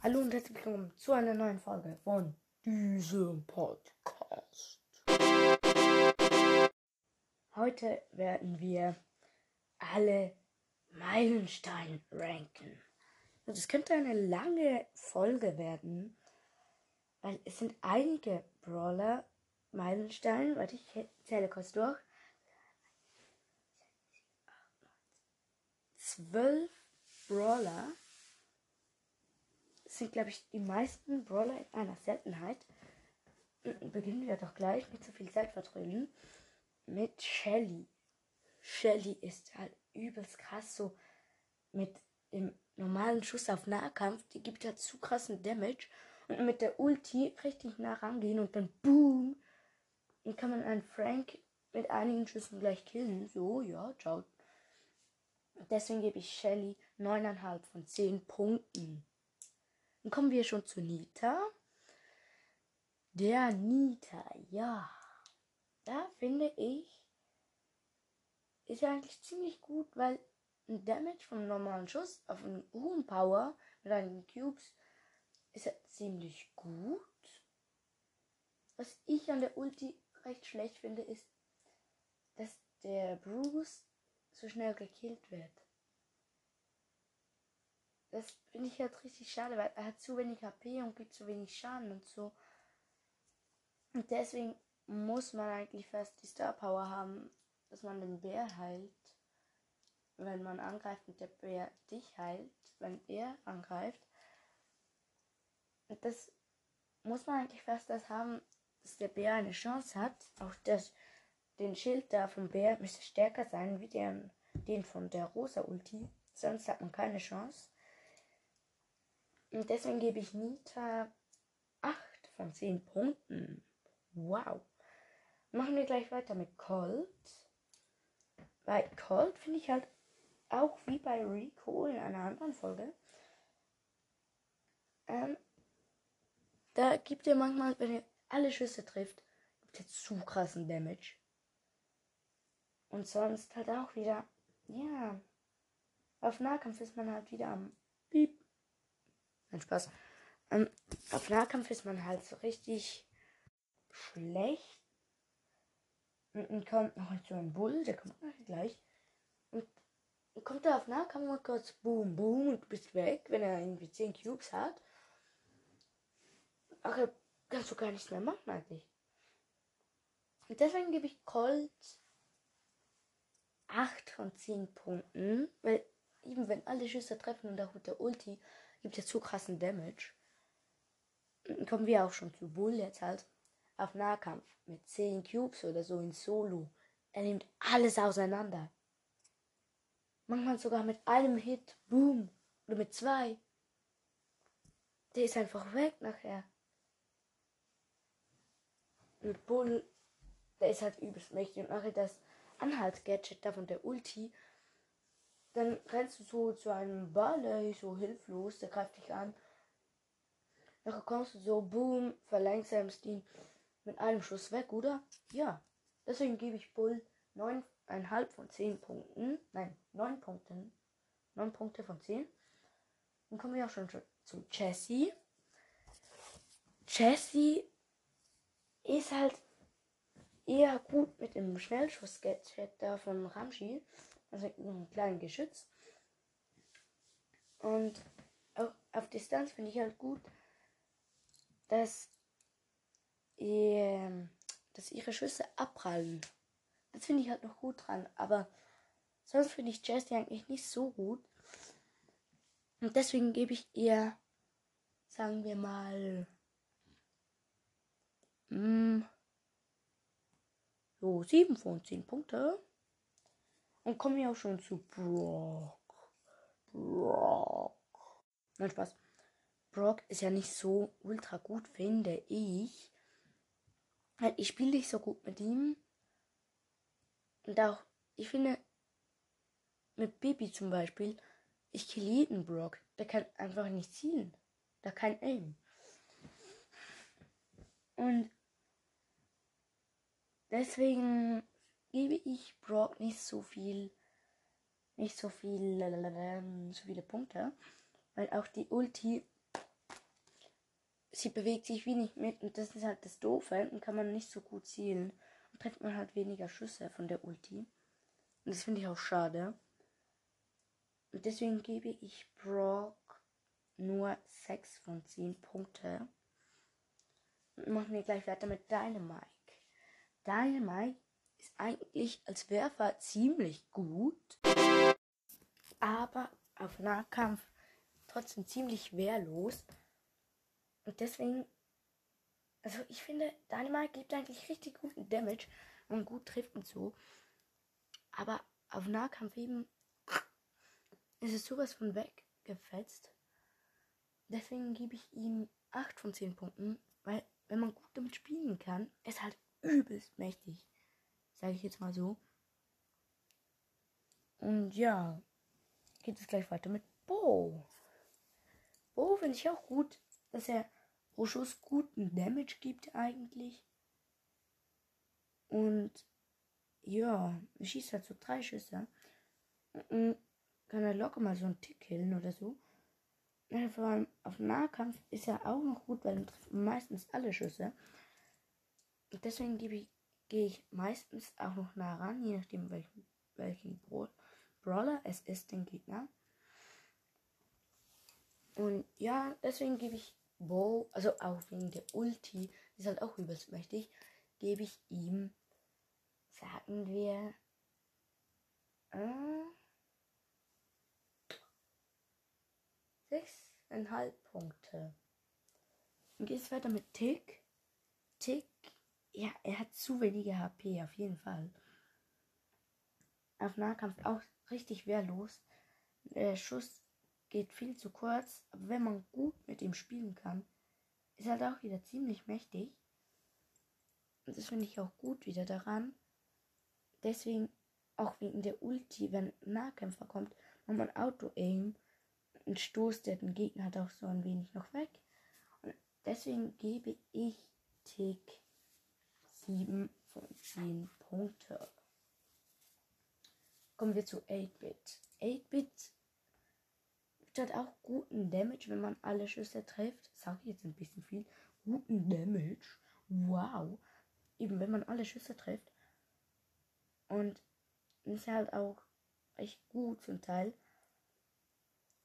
Hallo und herzlich willkommen zu einer neuen Folge von diesem Podcast. Heute werden wir alle Meilensteine ranken. Es könnte eine lange Folge werden, weil es sind einige Brawler Meilensteine. Warte, ich zähle kurz durch. Zwölf Brawler sind, glaube ich, die meisten Brawler in einer Seltenheit. Beginnen wir doch gleich mit so viel Zeit vertrödeln. Mit Shelly. Shelly ist halt übelst krass, so mit dem normalen Schuss auf Nahkampf. Die gibt ja zu krassen Damage. Und mit der Ulti richtig nah rangehen und dann boom. Dann kann man einen Frank mit einigen Schüssen gleich killen. So, ja, ciao. Deswegen gebe ich Shelly 9,5 von 10 Punkten. Dann kommen wir schon zu Nita. Der Nita, ja. Da finde ich, ist eigentlich ziemlich gut, weil ein Damage vom normalen Schuss auf einen hohen Power mit einigen Cubes ist ja ziemlich gut. Was ich an der Ulti recht schlecht finde, ist, dass der Bruce so schnell gekillt wird. Das finde ich halt richtig schade, weil er hat zu wenig HP und gibt zu wenig Schaden und so. Und deswegen muss man eigentlich fast die Star Power haben, dass man den Bär heilt, wenn man angreift und der Bär dich heilt, wenn er angreift. Und das muss man eigentlich fast das haben, dass der Bär eine Chance hat. Auch das, den Schild da vom Bär müsste stärker sein wie den, den von der Rosa Ulti. Sonst hat man keine Chance. Und deswegen gebe ich Nita 8 von 10 Punkten. Wow. Machen wir gleich weiter mit Colt. Bei Colt finde ich halt auch wie bei Rico in einer anderen Folge. Ähm, da gibt er manchmal, wenn er alle Schüsse trifft, gibt er zu krassen Damage. Und sonst halt auch wieder, ja, auf Nahkampf ist man halt wieder am Piep, Nein, Spaß. Ähm, auf Nahkampf ist man halt so richtig schlecht. Und dann kommt noch so ein Bull, der kommt gleich. Und kommt er auf Nahkampf und kurz boom, boom und du bist weg, wenn er irgendwie 10 Cubes hat. Ach, kannst du gar nichts mehr machen eigentlich. Und deswegen gebe ich Colt 8 von 10 Punkten, weil eben wenn alle Schüsse treffen und auch mit der Ulti gibt ja zu krassen Damage. Kommen wir auch schon zu Bull jetzt halt auf Nahkampf mit 10 Cubes oder so in Solo. Er nimmt alles auseinander. Manchmal sogar mit einem Hit, boom, oder mit zwei. Der ist einfach weg nachher. Und Bull, der ist halt übelst mächtig und nachher das Anhaltsgadget da von der Ulti dann rennst du so zu einem Barley, so hilflos, der greift dich an. Dann kommst du so, boom, verlangsamst ihn mit einem Schuss weg, oder? Ja. Deswegen gebe ich Bull 9,5 von 10 Punkten. Nein, 9 Punkten. 9 Punkte von 10. Dann kommen wir auch schon zu Jessie. Jessie ist halt eher gut mit dem Schnellschuss-Gadget da von Ramschi. Also ein kleines Geschütz. Und auf Distanz finde ich halt gut, dass, ihr, dass ihre Schüsse abprallen. Das finde ich halt noch gut dran. Aber sonst finde ich Jessie eigentlich nicht so gut. Und deswegen gebe ich ihr, sagen wir mal, mh, hm, so 7 von 10 Punkte. Und kommen wir auch schon zu Brock. Brock. Nein, Spaß. Brock ist ja nicht so ultra gut, finde ich. Halt, ich spiele nicht so gut mit ihm. Und auch, ich finde, mit Baby zum Beispiel, ich kill jeden Brock. Der kann einfach nicht zielen. Da kein Aim. Und deswegen gebe ich Brock nicht so viel, nicht so viel, so viele Punkte, weil auch die Ulti sie bewegt sich wenig mit und das ist halt das Doofe. Dann kann man nicht so gut zielen und trifft man halt weniger Schüsse von der Ulti. Und das finde ich auch schade. Und deswegen gebe ich Brock nur 6 von 10 Punkte. Und machen wir gleich weiter mit Dynamite. Dynamite ist eigentlich als Werfer ziemlich gut, aber auf Nahkampf trotzdem ziemlich wehrlos. Und deswegen, also ich finde, Dynamite gibt eigentlich richtig guten Damage und gut trifft und so. Aber auf Nahkampf eben ist es sowas von weggefetzt. Deswegen gebe ich ihm 8 von 10 Punkten, weil wenn man gut damit spielen kann, ist halt übelst mächtig. Sage ich jetzt mal so. Und ja, geht es gleich weiter mit Bo. Bo finde ich auch gut, dass er pro Schuss guten Damage gibt eigentlich. Und ja, schießt halt so drei Schüsse. Und kann er locker mal so einen Tick killen oder so. Vor allem auf Nahkampf ist er auch noch gut, weil er trifft meistens alle Schüsse. Und deswegen gebe ich gehe ich meistens auch noch nah ran, je nachdem welchen, welchen Brawler es ist, den Gegner. Und ja, deswegen gebe ich Bo, also auch wegen der Ulti, ist halt auch übelst mächtig, gebe ich ihm, sagen wir, äh, sechseinhalb Punkte. Und es weiter mit Tick. Tick ja, er hat zu wenige HP, auf jeden Fall. Auf Nahkampf auch richtig wehrlos. Der Schuss geht viel zu kurz, aber wenn man gut mit ihm spielen kann, ist er halt auch wieder ziemlich mächtig. Und das finde ich auch gut wieder daran. Deswegen auch wegen der Ulti, wenn ein Nahkämpfer kommt, macht man Auto-Aim und stoßt den Gegner auch so ein wenig noch weg. Und deswegen gebe ich Tick 7 von 10 Punkte. Kommen wir zu 8-Bit. 8-Bit hat auch guten Damage, wenn man alle Schüsse trifft. Sage ich jetzt ein bisschen viel. Guten Damage. Wow. Eben, wenn man alle Schüsse trifft. Und ist halt auch echt gut zum Teil.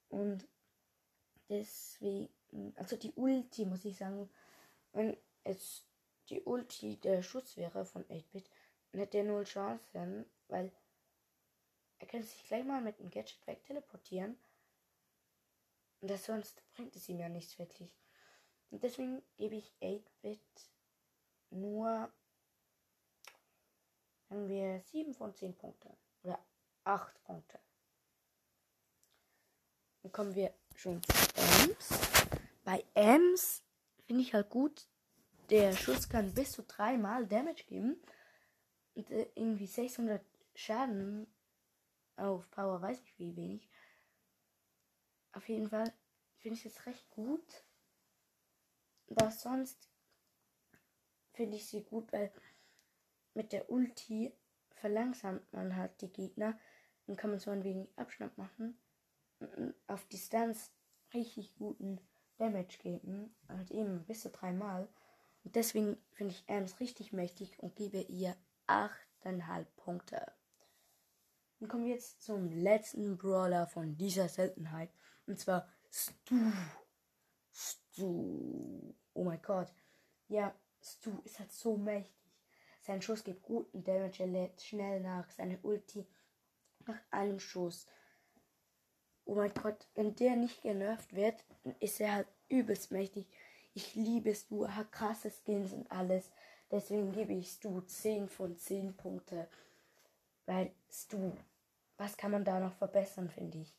Und deswegen, also die Ulti, muss ich sagen, wenn es die Ulti der Schuss wäre von 8-Bit, dann hätte er null Chancen, weil er könnte sich gleich mal mit dem Gadget wegteleportieren. Und das sonst bringt es ihm ja nichts wirklich. Und deswegen gebe ich 8-Bit nur, haben wir 7 von 10 Punkte. Oder 8 Punkte. Dann kommen wir schon zu Ems. Bei Ems finde ich halt gut, der Schuss kann bis zu dreimal Damage geben. Und äh, irgendwie 600 Schaden auf Power, weiß ich wie wenig. Auf jeden Fall finde ich es recht gut. Da sonst finde ich sie gut, weil mit der Ulti verlangsamt man halt die Gegner. Dann kann man so ein wenig Abschnitt machen. Und auf Distanz richtig guten Damage geben. Halt eben bis zu dreimal. Und deswegen finde ich Ems richtig mächtig und gebe ihr 8,5 Punkte. Dann kommen wir jetzt zum letzten Brawler von dieser Seltenheit. Und zwar Stu. Stu. Oh mein Gott. Ja, Stu ist halt so mächtig. Sein Schuss gibt guten Damage, er lädt schnell nach. Seine Ulti nach einem Schuss. Oh mein Gott, wenn der nicht genervt wird, ist er halt übelst mächtig. Ich liebe Stu, hat krasse Skins und alles. Deswegen gebe ich Stu 10 von 10 Punkte. Weil Stu, was kann man da noch verbessern, finde ich.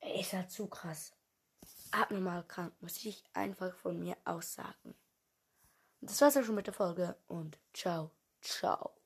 Er ist halt zu krass. Abnormal krank, muss ich einfach von mir aussagen. Das war's auch schon mit der Folge und ciao, ciao.